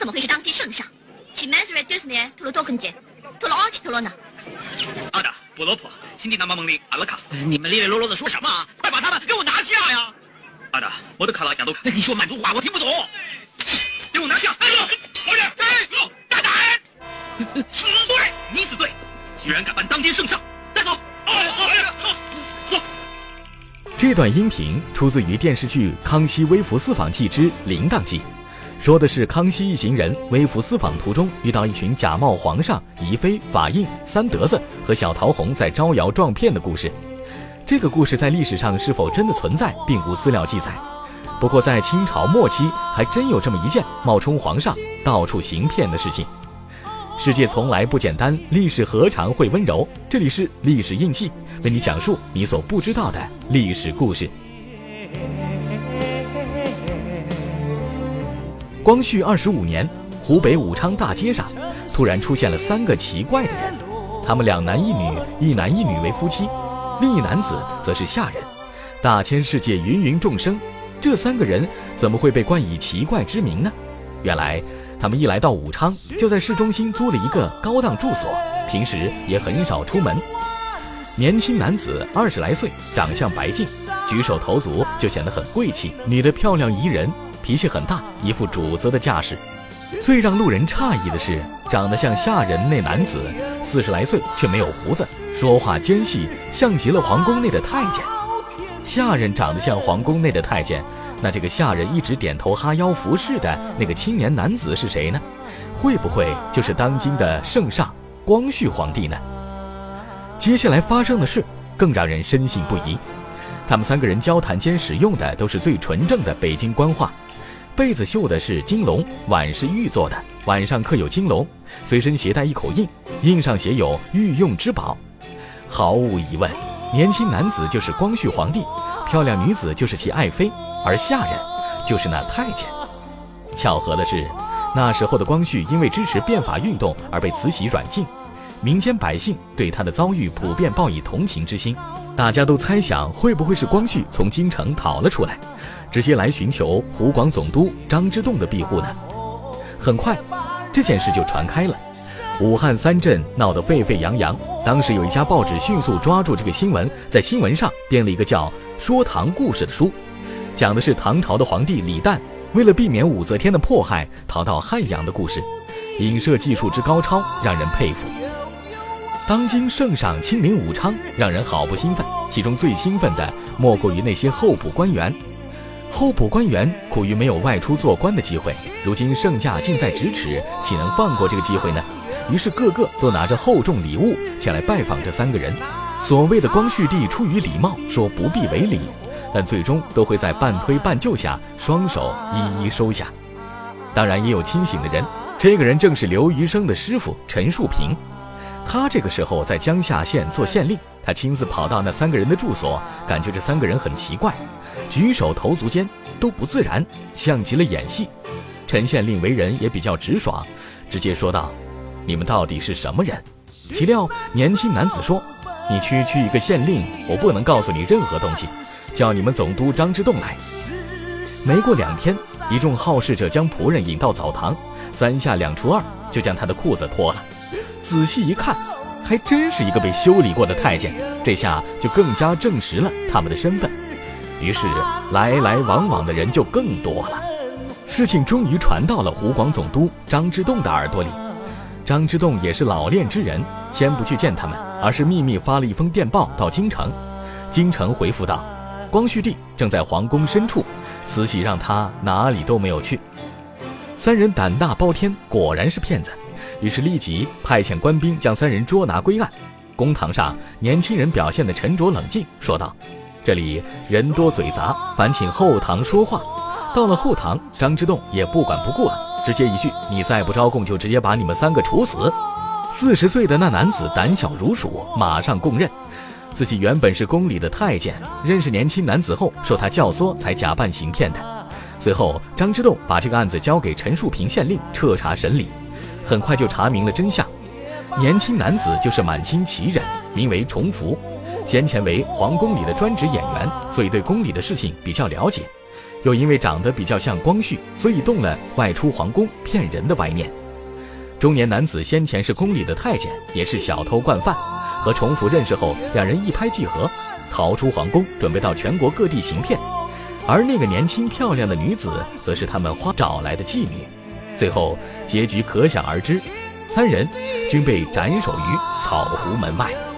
怎么会是当今圣上？去曼斯瑞多斯呢？托罗多根杰，托罗阿奇托罗呢？阿达、波罗普、辛迪南巴蒙林、阿拉卡，你们咧咧啰啰的说什么？快把他们给我拿下呀！阿达、我的卡拉、亚多卡，你说满族话我听不懂。给我拿下！哎呦，好人，哎呦，大胆！死罪，你死罪，居然敢扮当今圣上！带走！哎呀，走！这段音频出自于电视剧《康熙微服私访记之铃铛记》，说的是康熙一行人微服私访途中遇到一群假冒皇上、宜妃、法印、三德子和小桃红在招摇撞骗的故事。这个故事在历史上是否真的存在，并无资料记载。不过在清朝末期，还真有这么一件冒充皇上到处行骗的事情。世界从来不简单，历史何尝会温柔？这里是历史印记，为你讲述你所不知道的历史故事。光绪二十五年，湖北武昌大街上突然出现了三个奇怪的人，他们两男一女，一男一女为夫妻，另一男子则是下人。大千世界，芸芸众生，这三个人怎么会被冠以奇怪之名呢？原来，他们一来到武昌，就在市中心租了一个高档住所，平时也很少出门。年轻男子二十来岁，长相白净，举手投足就显得很贵气；女的漂亮宜人，脾气很大，一副主子的架势。最让路人诧异的是，长得像下人那男子，四十来岁却没有胡子，说话尖细，像极了皇宫内的太监。下人长得像皇宫内的太监。那这个下人一直点头哈腰服侍的那个青年男子是谁呢？会不会就是当今的圣上光绪皇帝呢？接下来发生的事更让人深信不疑。他们三个人交谈间使用的都是最纯正的北京官话，被子绣的是金龙，碗是玉做的，碗上刻有金龙，随身携带一口印，印上写有“御用之宝”。毫无疑问，年轻男子就是光绪皇帝，漂亮女子就是其爱妃。而下人就是那太监。巧合的是，那时候的光绪因为支持变法运动而被慈禧软禁，民间百姓对他的遭遇普遍报以同情之心。大家都猜想，会不会是光绪从京城逃了出来，直接来寻求湖广总督张之洞的庇护呢？很快，这件事就传开了，武汉三镇闹得沸沸扬扬。当时有一家报纸迅速抓住这个新闻，在新闻上编了一个叫《说唐故事》的书。讲的是唐朝的皇帝李旦为了避免武则天的迫害，逃到汉阳的故事，影射技术之高超，让人佩服。当今圣上亲临武昌，让人好不兴奋。其中最兴奋的莫过于那些候补官员。候补官员苦于没有外出做官的机会，如今圣驾近在咫尺，岂能放过这个机会呢？于是个个都拿着厚重礼物前来拜访这三个人。所谓的光绪帝出于礼貌，说不必为礼。但最终都会在半推半就下，双手一一收下。当然也有清醒的人，这个人正是刘余生的师傅陈树平。他这个时候在江夏县做县令，他亲自跑到那三个人的住所，感觉这三个人很奇怪，举手投足间都不自然，像极了演戏。陈县令为人也比较直爽，直接说道：“你们到底是什么人？”岂料年轻男子说：“你区区一个县令，我不能告诉你任何东西。”叫你们总督张之洞来。没过两天，一众好事者将仆人引到澡堂，三下两除二就将他的裤子脱了。仔细一看，还真是一个被修理过的太监。这下就更加证实了他们的身份。于是来来往往的人就更多了。事情终于传到了湖广总督张之洞的耳朵里。张之洞也是老练之人，先不去见他们，而是秘密发了一封电报到京城。京城回复道。光绪帝正在皇宫深处，慈禧让他哪里都没有去。三人胆大包天，果然是骗子，于是立即派遣官兵将三人捉拿归案。公堂上，年轻人表现得沉着冷静，说道：“这里人多嘴杂，烦请后堂说话。”到了后堂，张之洞也不管不顾了，直接一句：“你再不招供，就直接把你们三个处死。”四十岁的那男子胆小如鼠，马上供认。自己原本是宫里的太监，认识年轻男子后受他教唆，才假扮行骗的。随后，张之洞把这个案子交给陈树平县令彻查审理，很快就查明了真相。年轻男子就是满清奇人，名为崇福，先前为皇宫里的专职演员，所以对宫里的事情比较了解。又因为长得比较像光绪，所以动了外出皇宫骗人的歪念。中年男子先前是宫里的太监，也是小偷惯犯。和崇福认识后，两人一拍即合，逃出皇宫，准备到全国各地行骗。而那个年轻漂亮的女子，则是他们花找来的妓女。最后结局可想而知，三人均被斩首于草湖门外。